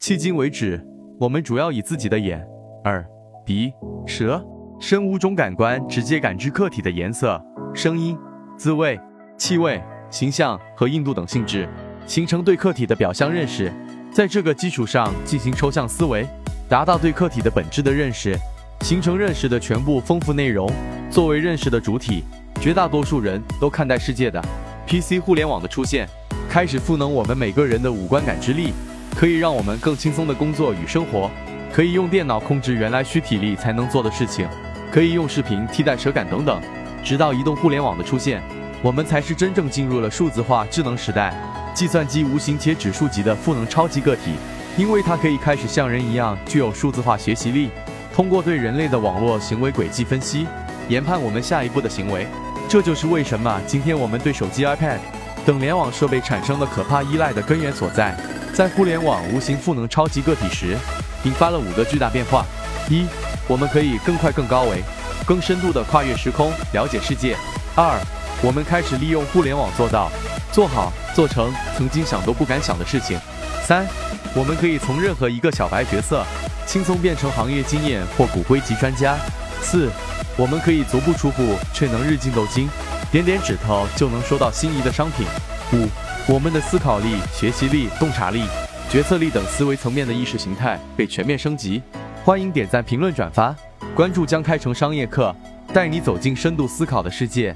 迄今为止，我们主要以自己的眼、耳、鼻、舌、身五种感官直接感知客体的颜色、声音、滋味、气味、形象和硬度等性质，形成对客体的表象认识。在这个基础上进行抽象思维，达到对客体的本质的认识，形成认识的全部丰富内容。作为认识的主体，绝大多数人都看待世界的 PC 互联网的出现，开始赋能我们每个人的五官感知力，可以让我们更轻松的工作与生活，可以用电脑控制原来需体力才能做的事情，可以用视频替代手感等等。直到移动互联网的出现，我们才是真正进入了数字化智能时代。计算机无形且指数级的赋能超级个体，因为它可以开始像人一样具有数字化学习力，通过对人类的网络行为轨迹分析，研判我们下一步的行为。这就是为什么今天我们对手机、iPad 等联网设备产生了可怕依赖的根源所在。在互联网无形赋能超级个体时，引发了五个巨大变化：一，我们可以更快、更高维、更深度地跨越时空了解世界；二，我们开始利用互联网做到。做好做成曾经想都不敢想的事情。三，我们可以从任何一个小白角色，轻松变成行业经验或骨灰级专家。四，我们可以足不出户却能日进斗金，点点指头就能收到心仪的商品。五，我们的思考力、学习力、洞察力、决策力等思维层面的意识形态被全面升级。欢迎点赞、评论、转发，关注将开成商业课，带你走进深度思考的世界。